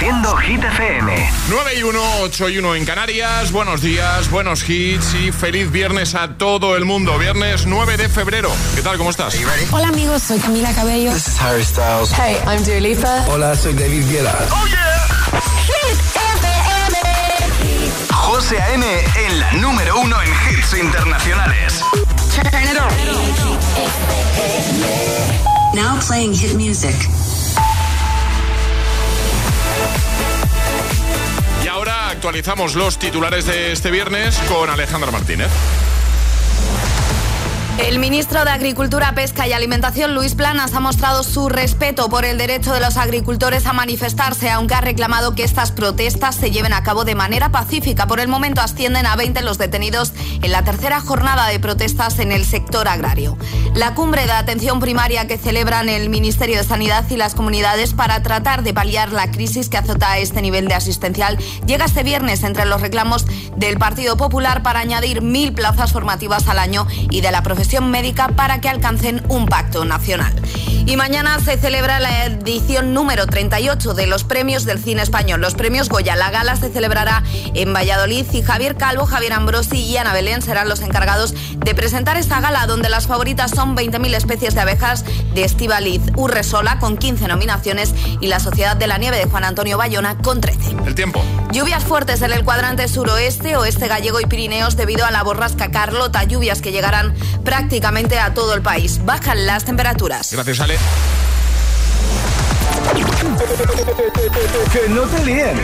Hit FM. 9 y 1, 8 y 1 en Canarias. Buenos días, buenos hits y feliz viernes a todo el mundo. Viernes 9 de febrero. ¿Qué tal? ¿Cómo estás? Hola amigos, soy Camila Cabello. This is Harry Styles. Hey, I'm Dua Lipa. Hola, soy David Guetta. ¡Oh, yeah! Hit FM. José A.M. en la número uno en hits internacionales. Turn it on. Now playing hit music. Actualizamos los titulares de este viernes con Alejandra Martínez. El ministro de Agricultura, Pesca y Alimentación, Luis Planas, ha mostrado su respeto por el derecho de los agricultores a manifestarse, aunque ha reclamado que estas protestas se lleven a cabo de manera pacífica. Por el momento ascienden a 20 los detenidos en la tercera jornada de protestas en el sector agrario. La cumbre de atención primaria que celebran el Ministerio de Sanidad y las comunidades para tratar de paliar la crisis que azota este nivel de asistencial llega este viernes entre los reclamos del Partido Popular para añadir mil plazas formativas al año y de la profesión médica para que alcancen un pacto nacional. Y mañana se celebra la edición número 38 de los premios del cine español, los premios Goya. La gala se celebrará en Valladolid y Javier Calvo, Javier Ambrosi y Ana Belén serán los encargados de presentar esta gala, donde las favoritas son 20.000 especies de abejas de Estivaliz Urresola con 15 nominaciones y la Sociedad de la Nieve de Juan Antonio Bayona con 13. El tiempo. Lluvias fuertes en el cuadrante suroeste, oeste gallego y Pirineos debido a la borrasca Carlota, lluvias que llegarán prácticamente a todo el país. Bajan las temperaturas. Gracias, Ale. Que no te líen.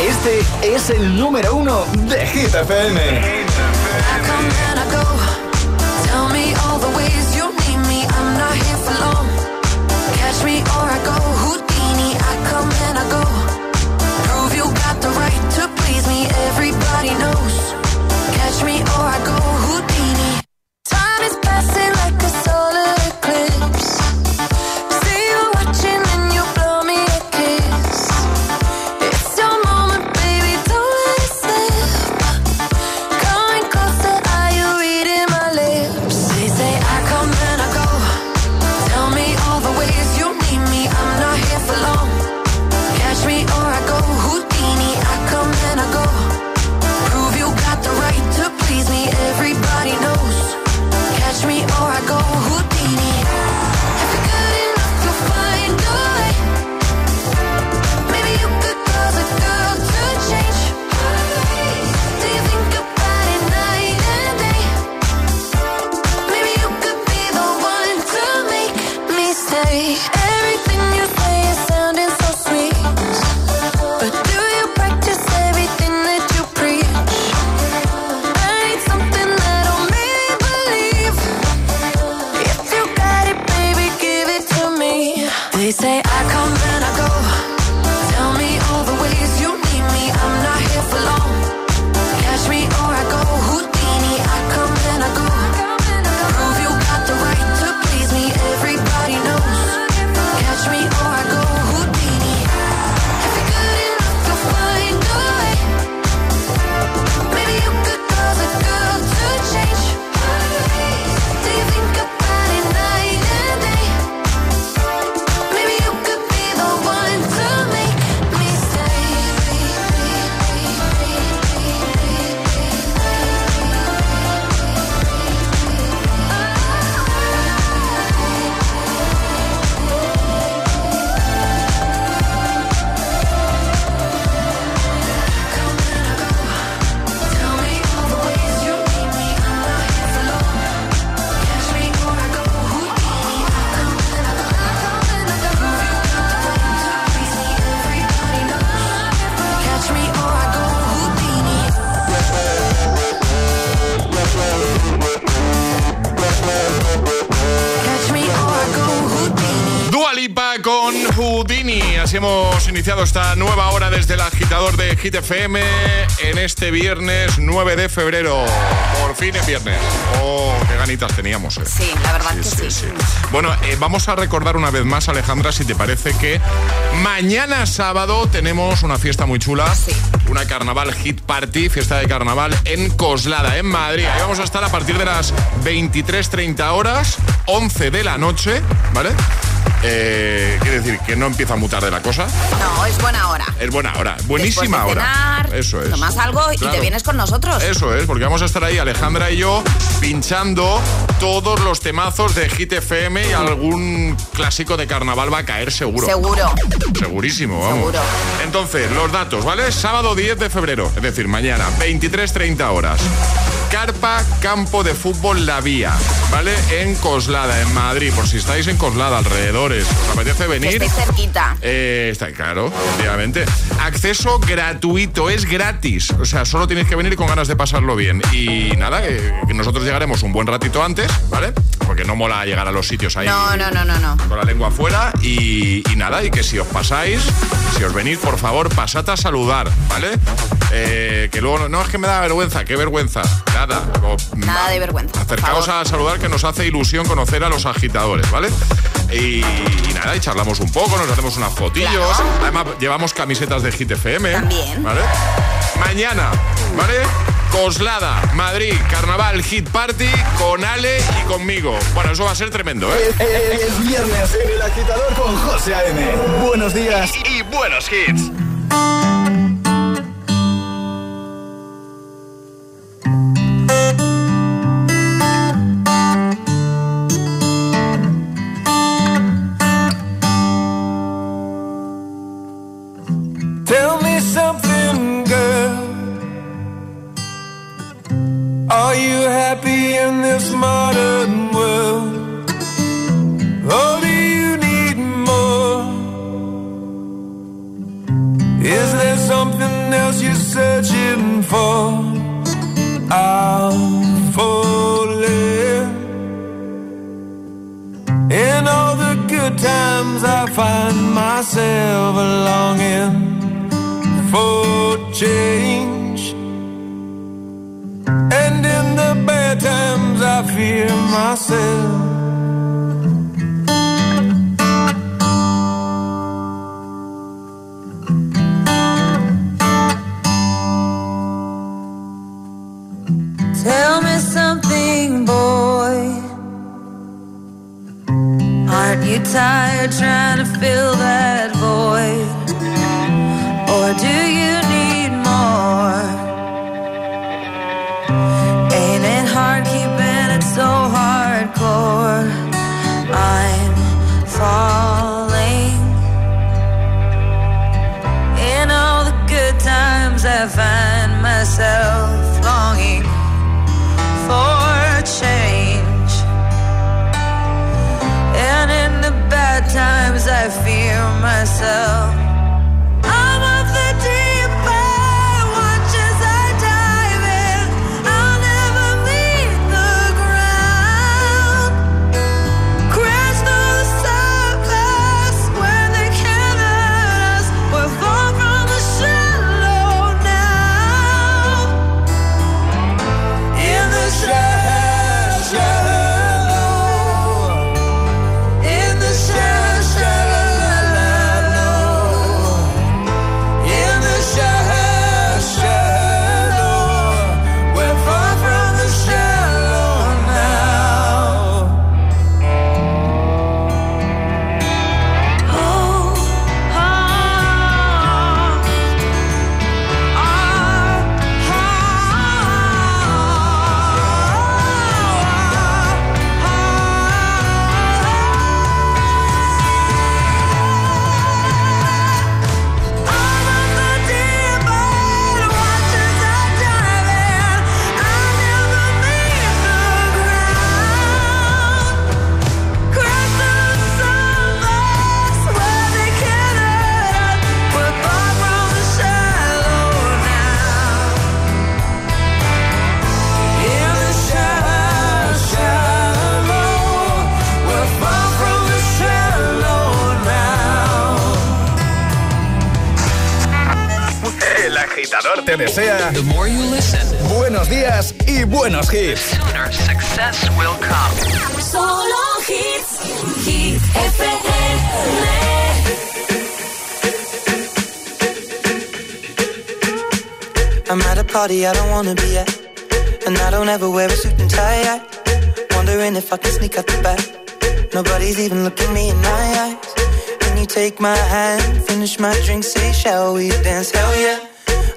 Este es el número uno de Hit FM. Hit FM en este viernes 9 de febrero. por fin es viernes. Oh, qué ganitas teníamos. Eh. Sí, la verdad que sí. Bueno, eh, vamos a recordar una vez más, Alejandra, si te parece que mañana sábado tenemos una fiesta muy chula. Sí. Una carnaval hit party, fiesta de carnaval en Coslada, en Madrid. Ahí vamos a estar a partir de las 23.30 horas, 11 de la noche, ¿vale? Eh, quiere decir que no empieza a mutar de la cosa. No, es buena hora. Es buena hora, buenísima hora. Eso es. Tomas algo y te vienes con nosotros. Eso es, porque vamos a estar ahí, Alejandra y yo, pinchando todos los temazos de Hit FM y algún clásico de carnaval va a caer seguro. Seguro. Segurísimo, vamos. Seguro. Entonces, los datos, ¿vale? Sábado 10 de febrero, es decir, mañana, 23.30 horas. Carpa Campo de Fútbol La Vía, ¿vale? En Coslada, en Madrid, por si estáis en Coslada, alrededores, os apetece venir. Que cerquita. Eh, está claro, obviamente. Acceso gratuito, es gratis. O sea, solo tienes que venir con ganas de pasarlo bien. Y nada, que, nosotros llegaremos un buen ratito antes, ¿vale? Porque no mola llegar a los sitios ahí. No, no, no, no, no. Con la lengua afuera. Y, nada, y que si os pasáis, si os venís, por favor, pasad a saludar, ¿vale? Eh, que luego, no es que me da vergüenza, qué vergüenza nada. nada de vergüenza. Acercaos a saludar que nos hace ilusión conocer a los agitadores, ¿vale? Y, nada, y charlamos un poco, nos hacemos unas fotillos. Además, llevamos camisetas de Hit FM. También. ¿Vale? Mañana, ¿vale? Coslada, Madrid, Carnaval, Hit Party con Ale y conmigo. Bueno, eso va a ser tremendo, ¿eh? Es, viernes en el agitador con José A.M. Buenos días y buenos hits. Myself. I'm of the deep. Te desea buenos días y buenos hits. success will come. Solo hits, hit FM. I'm at a party I don't wanna be at, and I don't ever wear a suit and tie. Wondering if I can sneak out the back. Nobody's even looking me in my eyes. Can you take my hand, finish my drink, say, shall we dance? Hell yeah.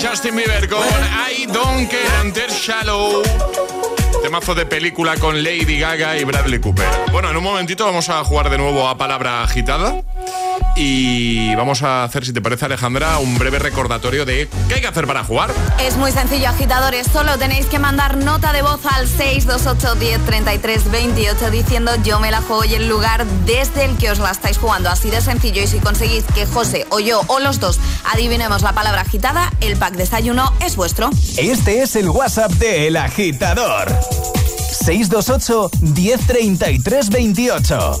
Justin Bieber con I Don't Care Antes Shallow. Temazo de película con Lady Gaga y Bradley Cooper. Bueno, en un momentito vamos a jugar de nuevo a palabra agitada. Y vamos a hacer, si te parece, Alejandra, un breve recordatorio de qué hay que hacer para jugar. Es muy sencillo, agitadores. Solo tenéis que mandar nota de voz al 628 10 33 28 diciendo yo me la juego y el lugar desde el que os la estáis jugando. Así de sencillo. Y si conseguís que José o yo o los dos adivinemos la palabra agitada, el pack desayuno es vuestro. Este es el WhatsApp de El Agitador. 628 1033 28.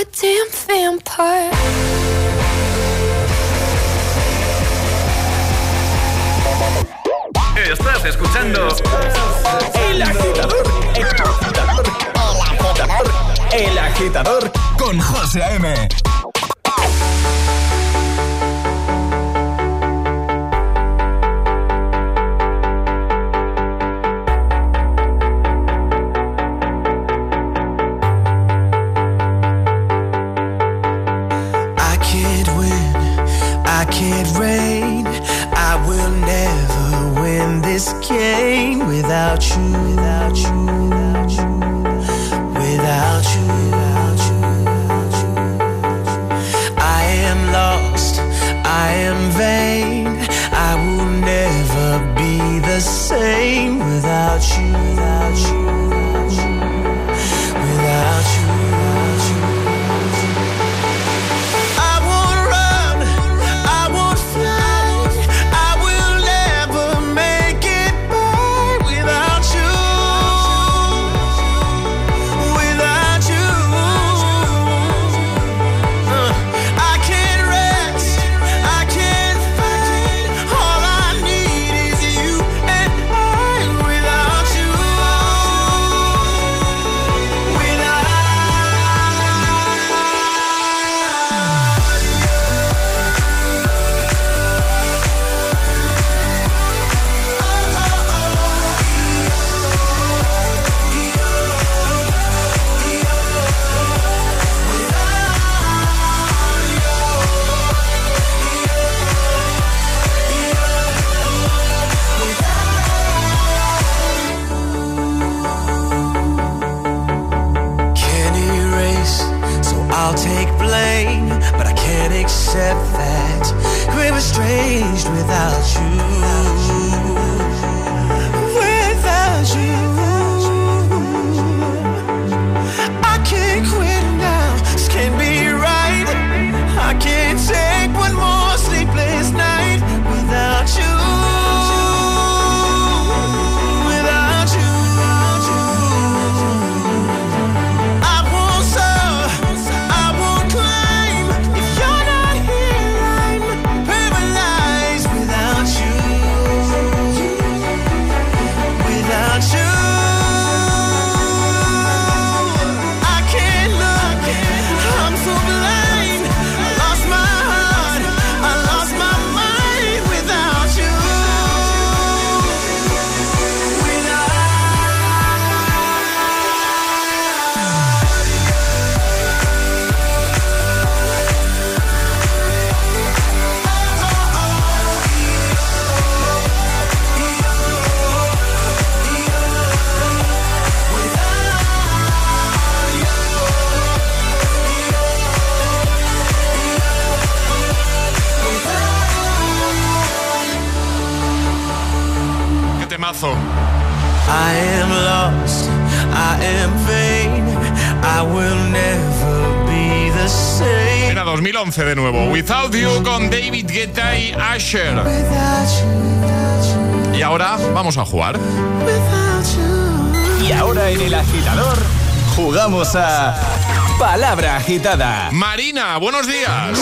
goddamn vampire. Estás escuchando El Agitador. El Agitador. El Agitador. El Agitador con José M. de nuevo. Without You con David Guetta y Asher. Y ahora vamos a jugar. Y ahora en el agitador jugamos a Palabra agitada. Marina, buenos días.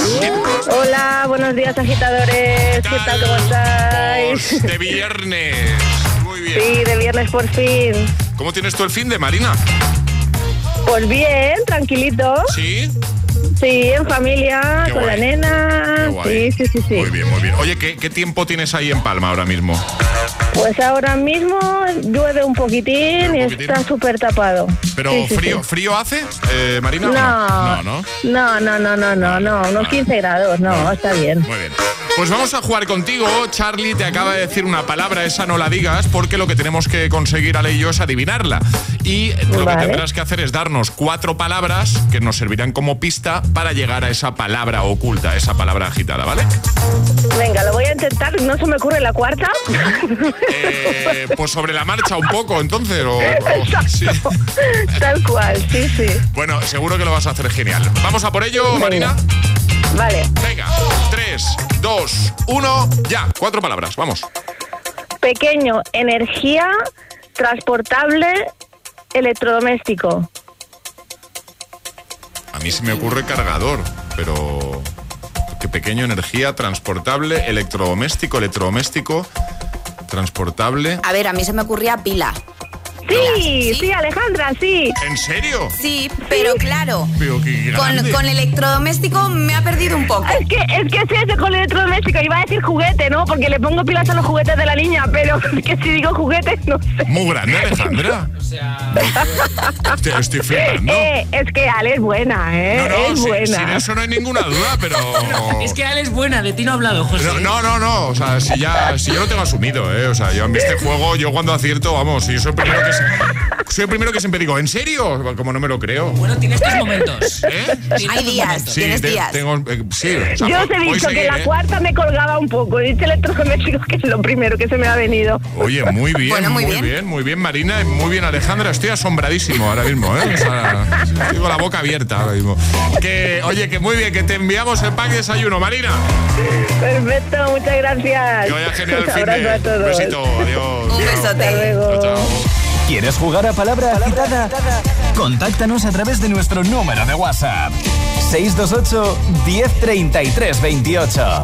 Hola, buenos días agitadores. ¿Qué tal? ¿Qué tal ¿Cómo estáis? De viernes. Muy bien. Sí, de viernes por fin. ¿Cómo tienes tú el fin de Marina? Pues bien, tranquilito. Sí. Sí, en familia, Qué con guay. la nena. Sí, sí, sí, sí. Muy bien, muy bien. Oye, ¿qué, qué tiempo tienes ahí en Palma ahora mismo? Pues ahora mismo llueve un poquitín y está súper tapado. ¿Pero Sí, frío, sí. frío hace, eh, Marina? No, no, no. no, no, no, no, no, no, unos 15 grados, no, está bien. Muy bien. Pues vamos a jugar contigo. Charlie te acaba de decir una palabra, esa no la digas, porque lo que tenemos que conseguir Ale y yo es adivinarla. Y lo Vale. que tendrás que hacer es darnos cuatro palabras que nos servirán como pista para llegar a esa palabra oculta, esa palabra agitada, ¿vale? Venga, lo voy a intentar, no se me ocurre la cuarta. Eh, pues sobre la marcha un poco, entonces. o- o- sí. Tal cual, sí, sí. Bueno, seguro que lo vas a hacer genial. Vamos a por ello, Marina. Vale. Venga, 3, 2, 1, ya. Cuatro palabras, vamos. Pequeño, energía, transportable, electrodoméstico. A mí se me ocurre cargador, pero qué pequeño energía, transportable, electrodoméstico, electrodoméstico, transportable. A ver, a mí se me ocurría pila. Sí, sí, Alejandra, sí. ¿En serio? Sí, pero claro, Pero qué con, grande. con electrodoméstico me ha perdido un poco. Es que, es que sí, ese con electrodoméstico. Iba a decir juguete, ¿no? Porque le pongo pilas a los juguetes de la niña, pero es que si digo juguete, no sé. Muy grande, Alejandra. Estoy, estoy flipando. Eh, es que Ale es buena, ¿eh? No, no, es sin, buena. sin eso no hay ninguna duda, pero... Es que Ale es buena, de ti no ha hablado, José. No, no, no, no, o sea, si ya, si yo lo tengo asumido, ¿eh? O sea, yo en este juego, yo cuando acierto, vamos, yo soy el primero que, se- soy el primero que siempre digo, ¿en serio? Como no me lo creo. Bueno, tienes tus momentos. ¿Eh? Hay días. Sí, Tienes te- días. tengo, eh, sí, o sea, Yo os he dicho seguir, que la ¿eh? cuarta me colgaba un poco. Dice electrodoméstico que es lo primero que se me ha venido. Oye, muy bien, Bueno, muy muy, bien. bien. muy bien, Marina, y muy bien, Alejandra. Estoy asombradísimo ahora mismo, ¿eh? O sea, tengo la boca abierta ahora mismo. Que, oye, que muy bien, que te enviamos el pack de desayuno, Marina. Perfecto, muchas gracias. Que vaya genial el Un fin abrazo de. a todos. Un besito, adiós. Un Hasta besote. luego. Chao, chao. ¿Quieres jugar a Palabra Agitada? Contáctanos a través de nuestro número de WhatsApp. 628 1033 28.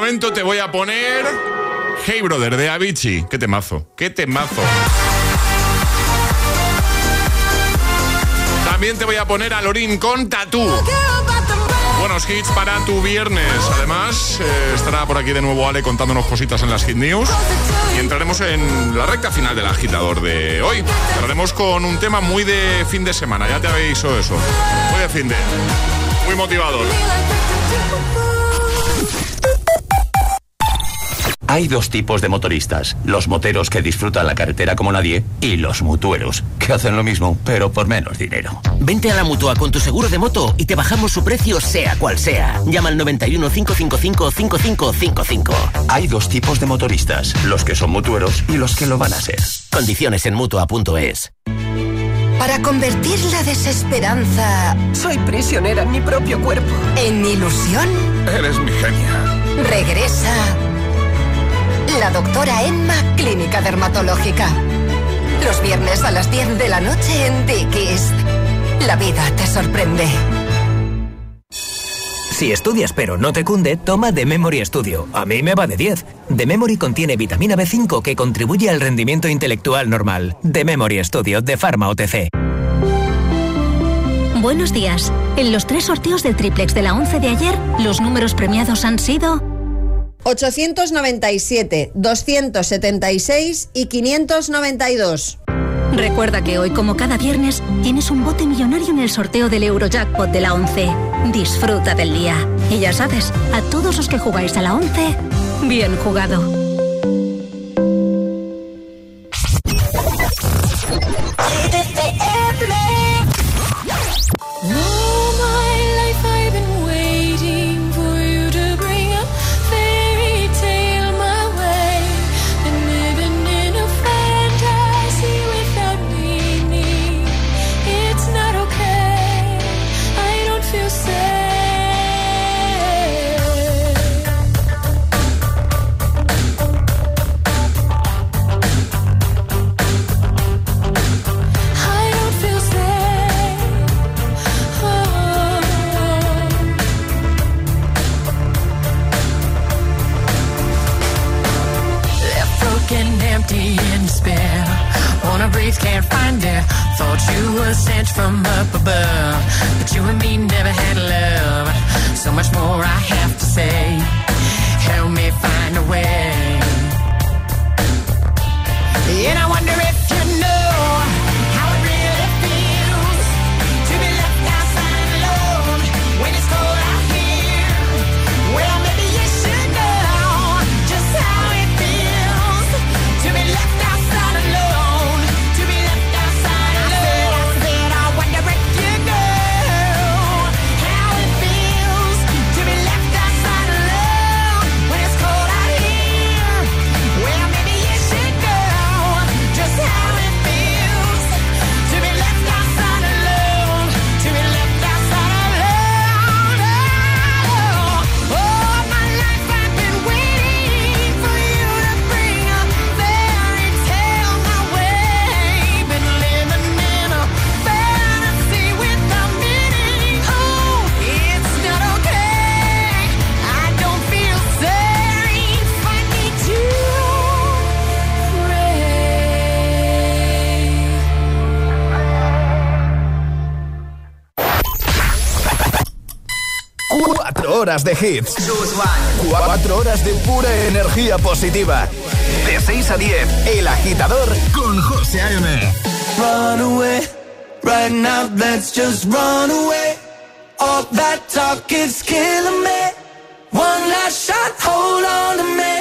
Momento te voy a poner Hey Brother de Avicii. Qué temazo, qué temazo. También te voy a poner a Lorin con Tatú. Buenos hits para tu viernes. Además, eh, estará por aquí de nuevo Ale contándonos cositas en las Hit News. Y entraremos en la recta final del agitador de hoy. Entraremos con un tema muy de fin de semana. Ya te habéis visto eso. Muy de fin de. Muy motivador. Hay dos tipos de motoristas, los moteros que disfrutan la carretera como nadie y los mutueros, que hacen lo mismo, pero por menos dinero. Vente a la mutua con tu seguro de moto y te bajamos su precio sea cual sea. Llama al 91 555 5555. Hay dos tipos de motoristas, los que son mutueros y los que lo van a ser. Condiciones en mutua.es. Para convertir la desesperanza. Soy prisionera en mi propio cuerpo. En ilusión. Eres mi genia. Regresa la doctora Emma Clínica Dermatológica. Los viernes a las 10 de la noche en Dickies. La vida te sorprende. Si estudias pero no te cunde, toma The Memory Studio. A mí me va de 10. The Memory contiene vitamina B5 que contribuye al rendimiento intelectual normal. The Memory Studio de Pharma OTC. Buenos días. En los tres sorteos del triplex de la 11 de ayer, los números premiados han sido 897, 276 y 592. Recuerda que hoy, como cada viernes, tienes un bote millonario en el sorteo del Eurojackpot de la 11. Disfruta del día. Y ya sabes, a todos los que jugáis a la 11, bien jugado. Horas de hits. 4 horas de pura energía positiva. De 6 a 10, El Agitador con José A.M. Run away, right now let's just run away. All that talk is killing me. One last shot, hold on to me.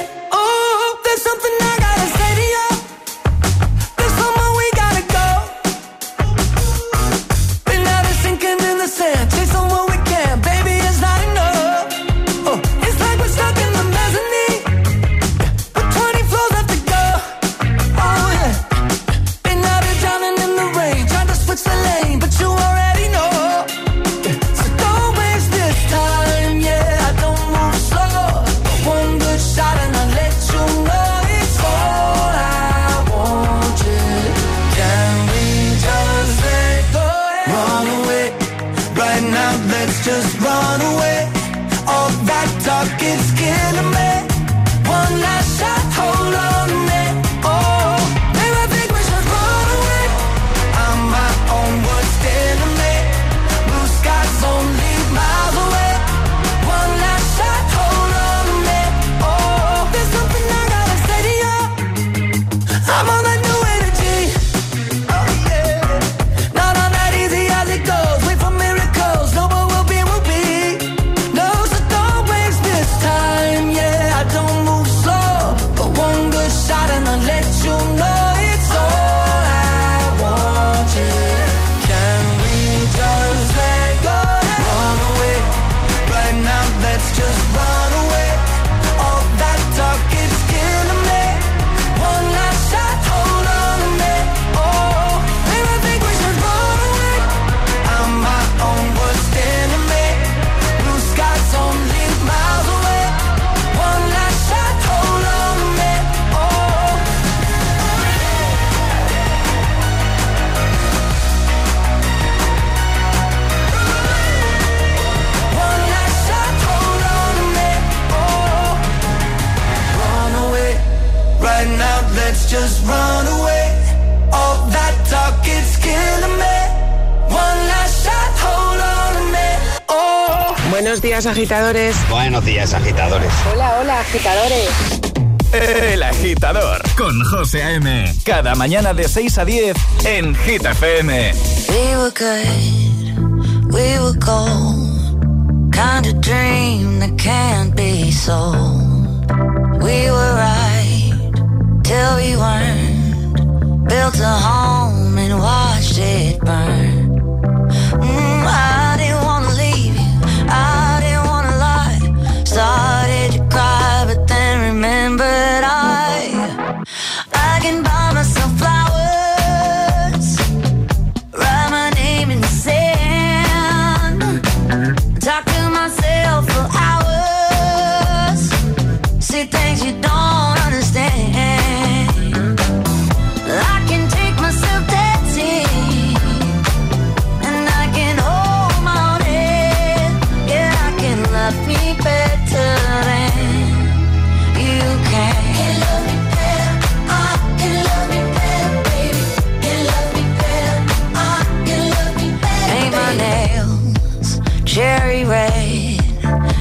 Días, agitadores. Buenos días, agitadores. Hola, hola, agitadores. El agitador con José A.M. Cada mañana de 6 a 10 en Hit FM. We were good, we were gold. Kind of dream that can't be sold. We were right till we weren't. Built a home and watched it burn.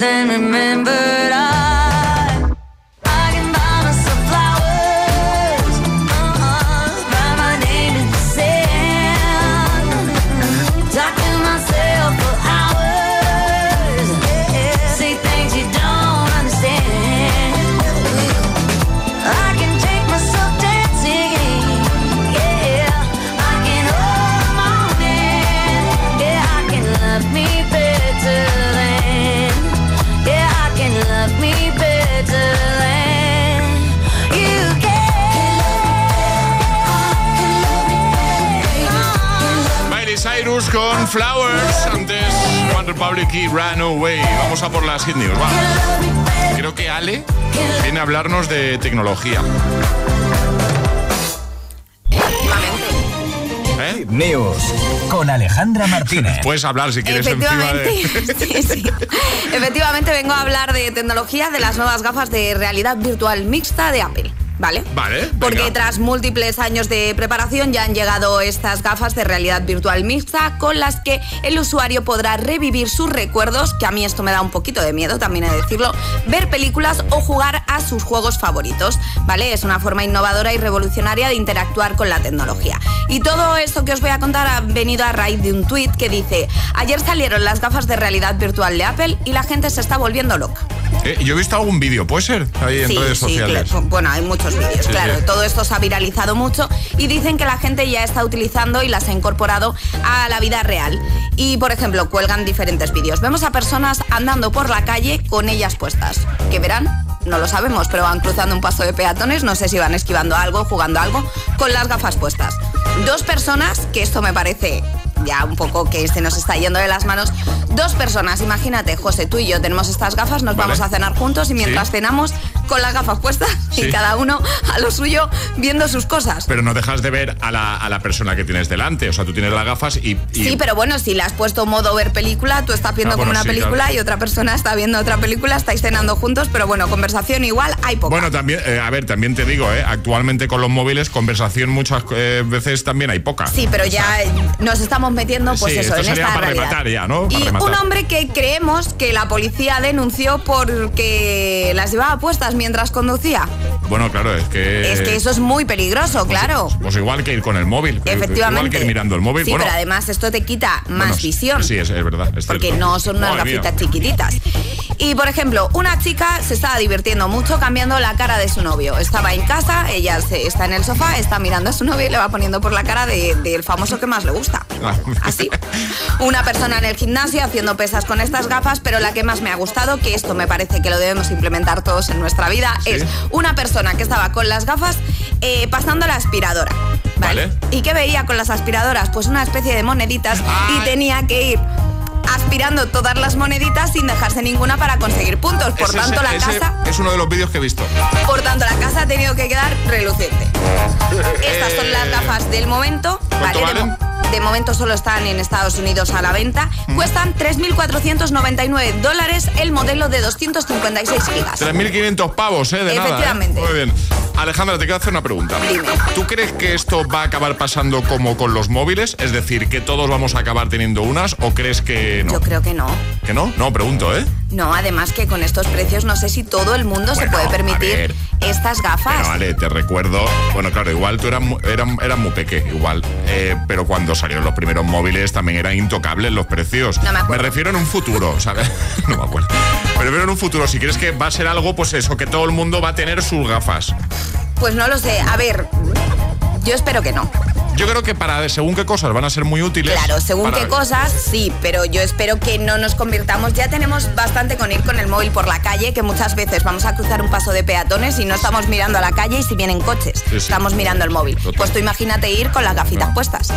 then remember Con Flowers. Antes One Republic y Run Away. Vamos a por las hit news. va. Creo que Ale viene a hablarnos de tecnología. ¿Eh? News con Alejandra Martínez. Puedes hablar si quieres encima de... Efectivamente, sí, sí. Efectivamente vengo a hablar de tecnología de las nuevas gafas de realidad virtual mixta de Apple. ¿Vale? Vale. Porque tras múltiples años de preparación ya han llegado estas gafas de realidad virtual mixta con las que el usuario podrá revivir sus recuerdos, que a mí esto me da un poquito de miedo, también he de decirlo, ver películas o jugar a sus juegos favoritos, ¿vale? Es una forma innovadora y revolucionaria de interactuar con la tecnología. Y todo esto que os voy a contar ha venido a raíz de un tuit que dice, ayer salieron las gafas de realidad virtual de Apple y la gente se está volviendo loca. Eh, yo he visto algún vídeo, ¿puede ser? Ahí en Sí, redes sí, sociales. claro. Bueno, hay muchos vídeos, Sí, claro. sí. Todo esto se ha viralizado mucho y dicen que la gente ya está utilizando y las ha incorporado a la vida real. Y, por ejemplo, cuelgan diferentes vídeos. Vemos a personas andando por la calle con ellas puestas. ¿Qué verán? No lo sabemos, pero van cruzando un paso de peatones, no sé si van esquivando algo, jugando algo, con las gafas puestas. Dos personas, que esto me parece ya un poco que se nos está yendo de las manos. Dos personas, imagínate, José, tú y yo tenemos estas gafas, nos Vale. vamos a cenar juntos y mientras Sí. cenamos con las gafas puestas Sí. y cada uno a lo suyo viendo sus cosas. Pero no dejas de ver a la, a la persona que tienes delante. O sea, tú tienes las gafas y. y- Sí, pero bueno, si le has puesto modo ver película, tú estás viendo Ah, como una sí, película claro. y otra persona está viendo otra película, estáis cenando juntos, pero bueno, conversación igual hay poca. Bueno, también, eh, a ver, también te digo, eh, actualmente con los móviles, conversación muchas eh, veces también hay poca. Sí, pero ya nos estamos metiendo, pues Sí, eso, esto en sería esta para realidad. rematar ya, ¿no? Para Y rematar. un hombre que creemos que la policía denunció porque las llevaba puestas mientras conducía. Bueno, claro, es que. es que eso es muy peligroso, claro. Pues igual que ir con el móvil. Efectivamente. Igual que ir mirando el móvil. Sí, bueno, pero además esto te quita más bueno, visión. Sí, es, es verdad. es Porque cierto. no son unas Madre mía. gafitas chiquititas. Y por ejemplo, una chica se estaba divirtiendo mucho cambiando la cara de su novio. Estaba en casa, ella se- está en el sofá, está mirando a su novio y le va poniendo por la cara de- del famoso que más le gusta. Ah. Así. Una persona en el gimnasio haciendo pesas con estas gafas, pero la que más me ha gustado, que esto me parece que lo debemos implementar todos en nuestra vida, es una persona que estaba con las gafas eh, pasando la aspiradora. ¿Vale? ¿Y qué veía con las aspiradoras? Pues una especie de moneditas y tenía que ir aspirando todas las moneditas sin dejarse ninguna para conseguir puntos. Por Ese- tanto, la ese casa, Es uno de los vídeos que he visto. por tanto, la casa ha tenido que quedar reluciente. Estas son las gafas del momento. ¿Cuánto de, valen? mo- de momento solo están en Estados Unidos a la venta. Cuestan 3.499 dólares el modelo de 256 gigas. 3.500 pavos, ¿eh? De nada. ¿eh? Efectivamente. Muy bien. Alejandra, te quiero hacer una pregunta. ¿Tú crees que esto va a acabar pasando como con los móviles? Es decir, que todos vamos a acabar teniendo unas o crees que no? Yo creo que no. ¿Que no? No, pregunto, ¿eh? No, además que con estos precios no sé si todo el mundo se puede permitir estas gafas. Pero vale, te recuerdo. Bueno, claro, igual tú eras, mu- eras, eras muy peque, igual. Eh, pero cuando salieron los primeros móviles también eran intocables los precios. No me acuerdo. refiero en un futuro, ¿sabes? no me acuerdo. Me refiero en un futuro. Si crees que va a ser algo, pues eso, que todo el mundo va a tener sus gafas. Pues no lo sé. A ver, yo espero que no. Yo creo que para según qué cosas van a ser muy útiles. Claro, según para- qué cosas, sí, pero yo espero que no nos convirtamos. Ya tenemos bastante con ir con el móvil por la calle, que muchas veces vamos a cruzar un paso de peatones y no estamos mirando a la calle y si vienen coches, sí. estamos mirando el móvil. Pues tú imagínate ir con las gafitas puestas.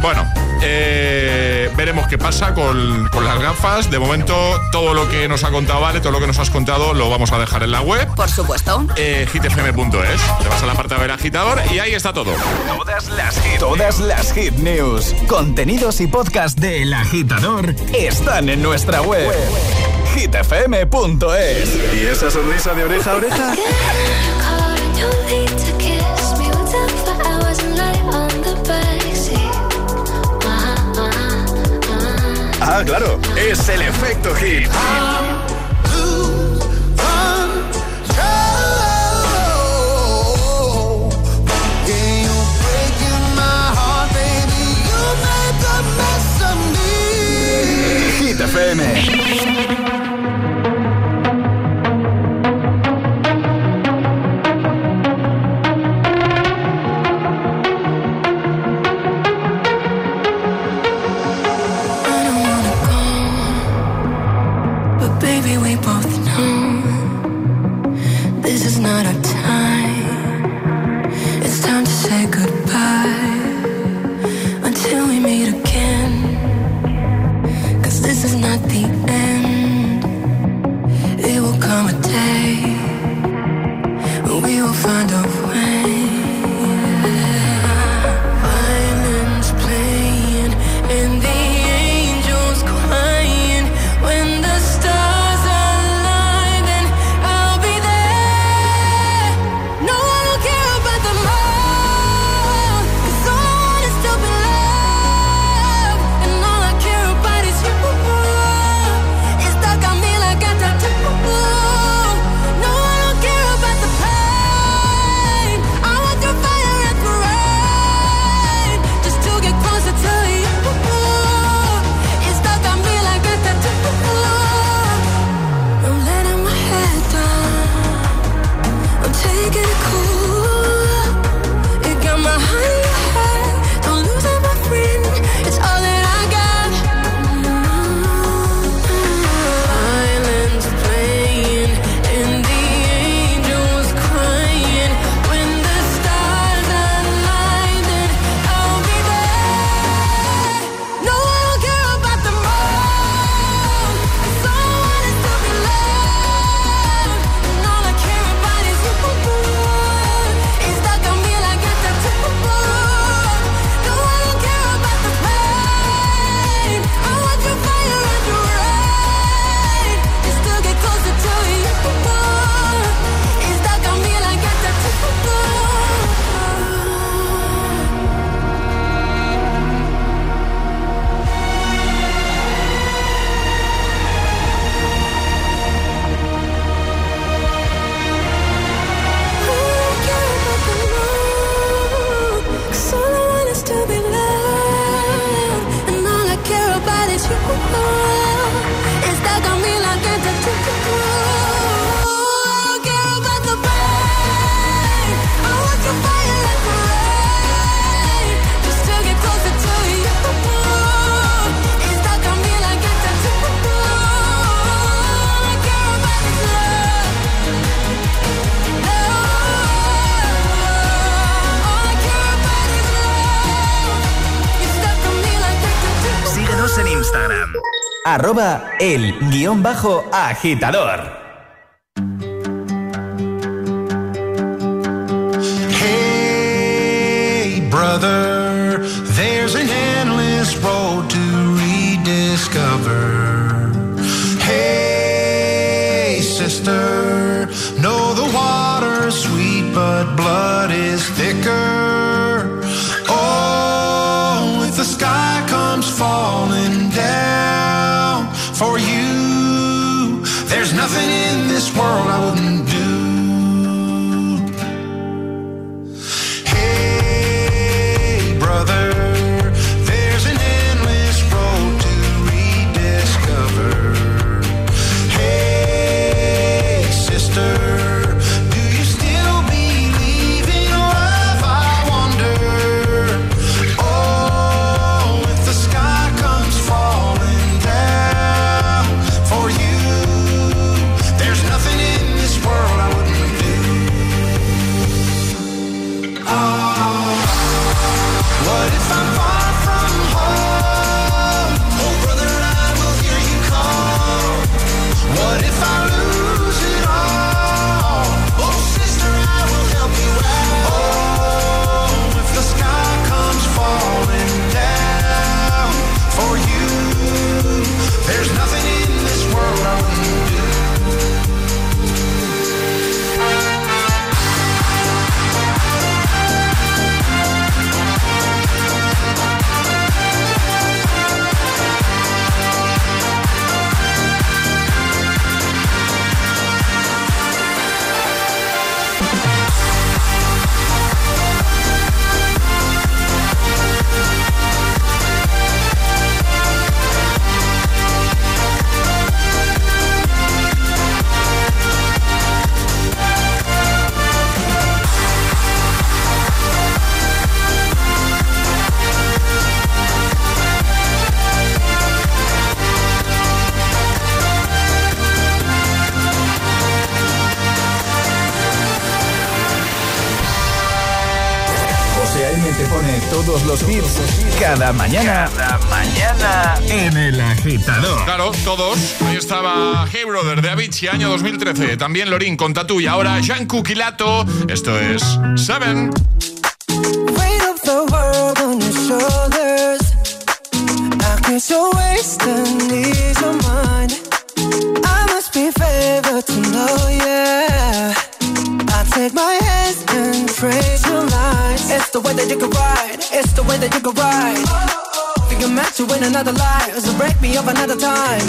Bueno, eh, veremos qué pasa con, con las gafas. De momento, todo lo que nos ha contado Vale, todo lo que nos has contado, lo vamos a dejar en la web. Por supuesto. Eh, hitfm.es. Te vas a la parte del agitador y ahí está todo. Todas las todas las hit news, contenidos y podcast de El Agitador están en nuestra web. hitfm.es. ¿Y esa sonrisa de oreja a oreja? Ah, claro, es el efecto hit. Hit FM. Arroba el guion bajo agitador. Hey, brother, there's an endless road to rediscover. Hey, sister, know the water's sweet, but blood for you, mañana. Cada mañana en el agitador. Claro, todos. Ahí estaba Hey Brother de Avicii, año 2013. También Lorin con Tatu y ahora Jean Cuquilato. Esto es Seven. Take my hands and praise your lines. It's the way that you can ride. It's the way that you can ride. Think I'm meant to win another life, so break me up another time.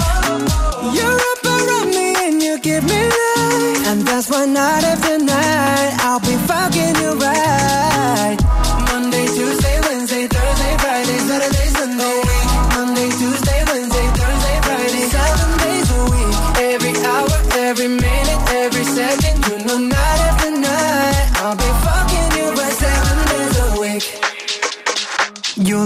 You're up around me and you give me life, and that's why night after night I'll be fucking you right.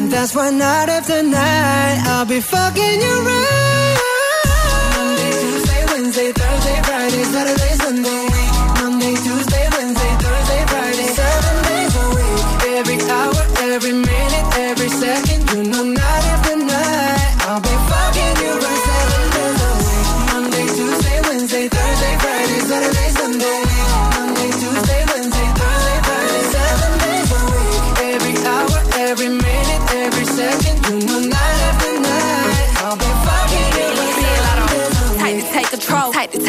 and that's why night after night I'll be fucking you right. Monday, Tuesday, Wednesday, Thursday, Friday, Saturday, Sunday.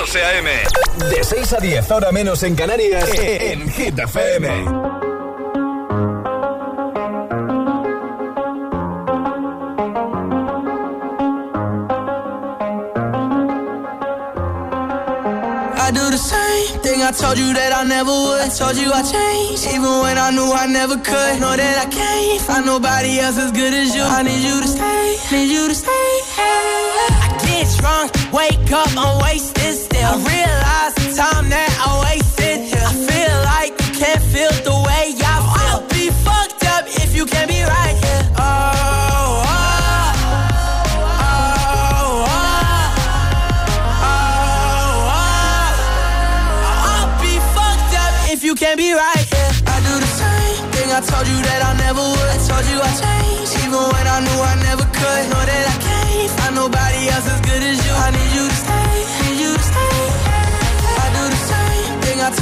José A.M. De 6 a 10, ahora menos en Canarias, en Hit FM. I do the same thing I told you that I never would. I told you I changed, even when I knew I never could. Know that I can't find nobody else as good as you. I need you to stay, need you to stay. I get drunk, wake up, I'm wasted. I realize the time that I wasted. I feel like can't feel the way I feel. I'll be fucked up if you can't be right here. Oh, oh, oh, oh. I'll be fucked up if you can't be right here. I do the same thing I told you that I never would. I told you I changed, even when I knew I never could.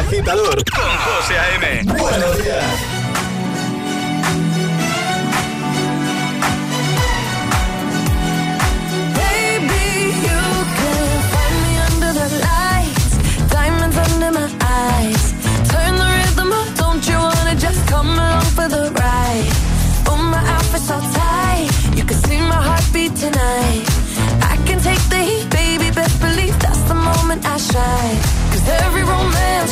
agitador con José A.M. Buenos días. Baby, you can find me under the lights, diamonds under my eyes. Turn the rhythm up, don't you wanna just come along for the ride? Oh, my outfit's so tight, you can see my heartbeat tonight. I can take the heat, baby, best believe that's the moment I shine. Cause every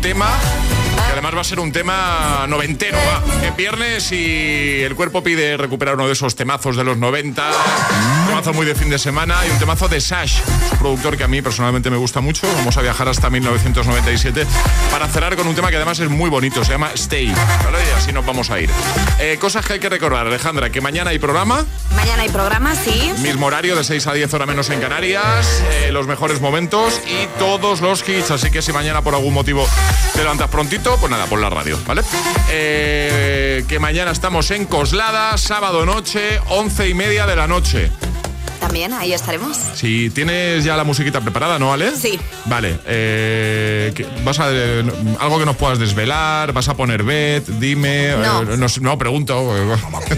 tema. Ser un tema noventero, va. Es viernes y el cuerpo pide recuperar uno de esos temazos de los 90. Un temazo muy de fin de semana y un temazo de Sash, un productor que a mí personalmente me gusta mucho. Vamos a viajar hasta 1997 para cerrar con un tema que además es muy bonito. Se llama Stay. ¿vale? Y así nos vamos a ir. Eh, cosas que hay que recordar, Alejandra, que mañana hay programa. Mañana hay programa, sí. Mismo horario de 6 a 10 horas menos en Canarias, eh, los mejores momentos y todos los hits. Así que si mañana por algún motivo te levantas prontito, pues nada, la radio, ¿vale? Eh, que mañana estamos en Coslada, sábado noche, once y media de la noche. También, ahí estaremos. Si tienes ya la musiquita preparada, ¿no, Ale? Sí. Vale. eh, ¿Vas a eh, algo que nos puedas desvelar? ¿Vas a poner bet? Dime. No. eh, no, no, pregunto.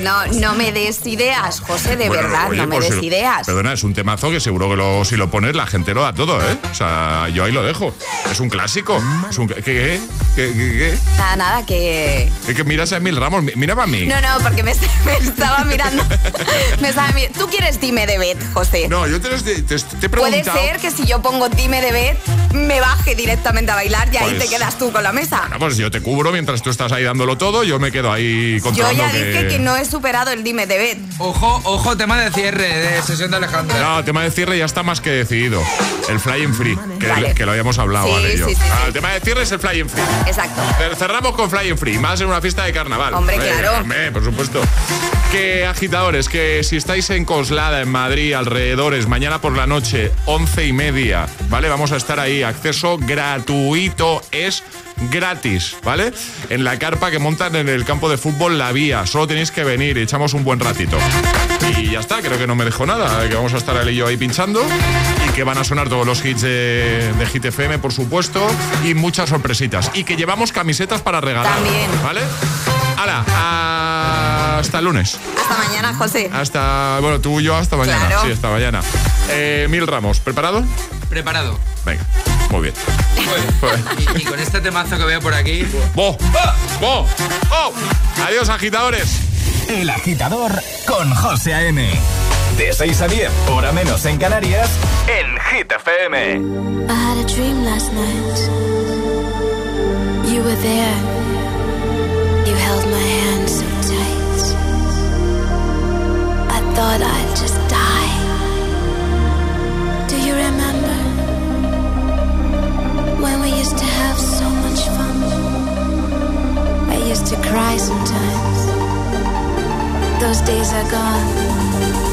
No, no me des ideas, José, de Bueno, verdad, oye, no me pues, des si- ideas. Perdona, es un temazo que seguro que lo- si lo pones la gente lo da todo, ¿eh? O sea, yo ahí lo dejo. Es un clásico. Es un, ¿Qué? ¿Qué? ¿Qué? ¿Qué? qué? Nada, nada, que... Es que miras a Mil Ramos, mírame a mí. No, no, porque me, me estaba mirando. me estaba Tú quieres dime de Bet, José. No, yo te, te, te- te he Puede ser que si yo pongo dime de Bet, me baje directamente a bailar y ahí Pues- te quedas tú con la mesa. Bueno, pues yo te cubro mientras tú estás ahí dándolo todo, yo me quedo ahí Yo controlando ya dije que no he superado el dime de Bet. Ojo, ojo, tema de cierre de sesión de Alejandra. No, el tema de cierre ya está más que decidido. El flying free, que, Vale. que lo habíamos hablado, Sí, Ale y yo. sí, sí, Ah, el tema de cierre es el flying free. Exacto. Cer- Cerramos con Flying Free, más en una fiesta de carnaval. Hombre, Eh, claro. hombre, por supuesto. Que agitadores, que si estáis en Coslada, en Madrid, alrededores, mañana por la noche, once y media, ¿vale? Vamos a estar ahí, acceso gratuito, es gratis, ¿vale? En la carpa que montan en el campo de fútbol La Vía. Solo tenéis que venir echamos un buen ratito. Y ya está, creo que no me dejo nada, que vamos a estar él y yo ahí pinchando y que van a sonar todos los hits de, de Hit FM, por supuesto, y muchas sorpresitas. Y que llevamos camisetas para regalar. También. ¿Vale? Hala, hasta el lunes. Hasta mañana, José. Hasta, bueno, tú y yo hasta mañana. Claro. Sí, hasta mañana. Eh, Mil Ramos, ¿preparado? Preparado. Venga, muy bien. Y, y con este temazo que veo por aquí. ¡Bo! ¡Bo! ¡Oh! Adiós, agitadores. El agitador con José A.M. De 6 a 10, hora menos en Canarias, en Hit FM. I had a dream last night. You were there. Thought I'd just die. Do you remember when we used to have so much fun? I used to cry sometimes. Those days are gone.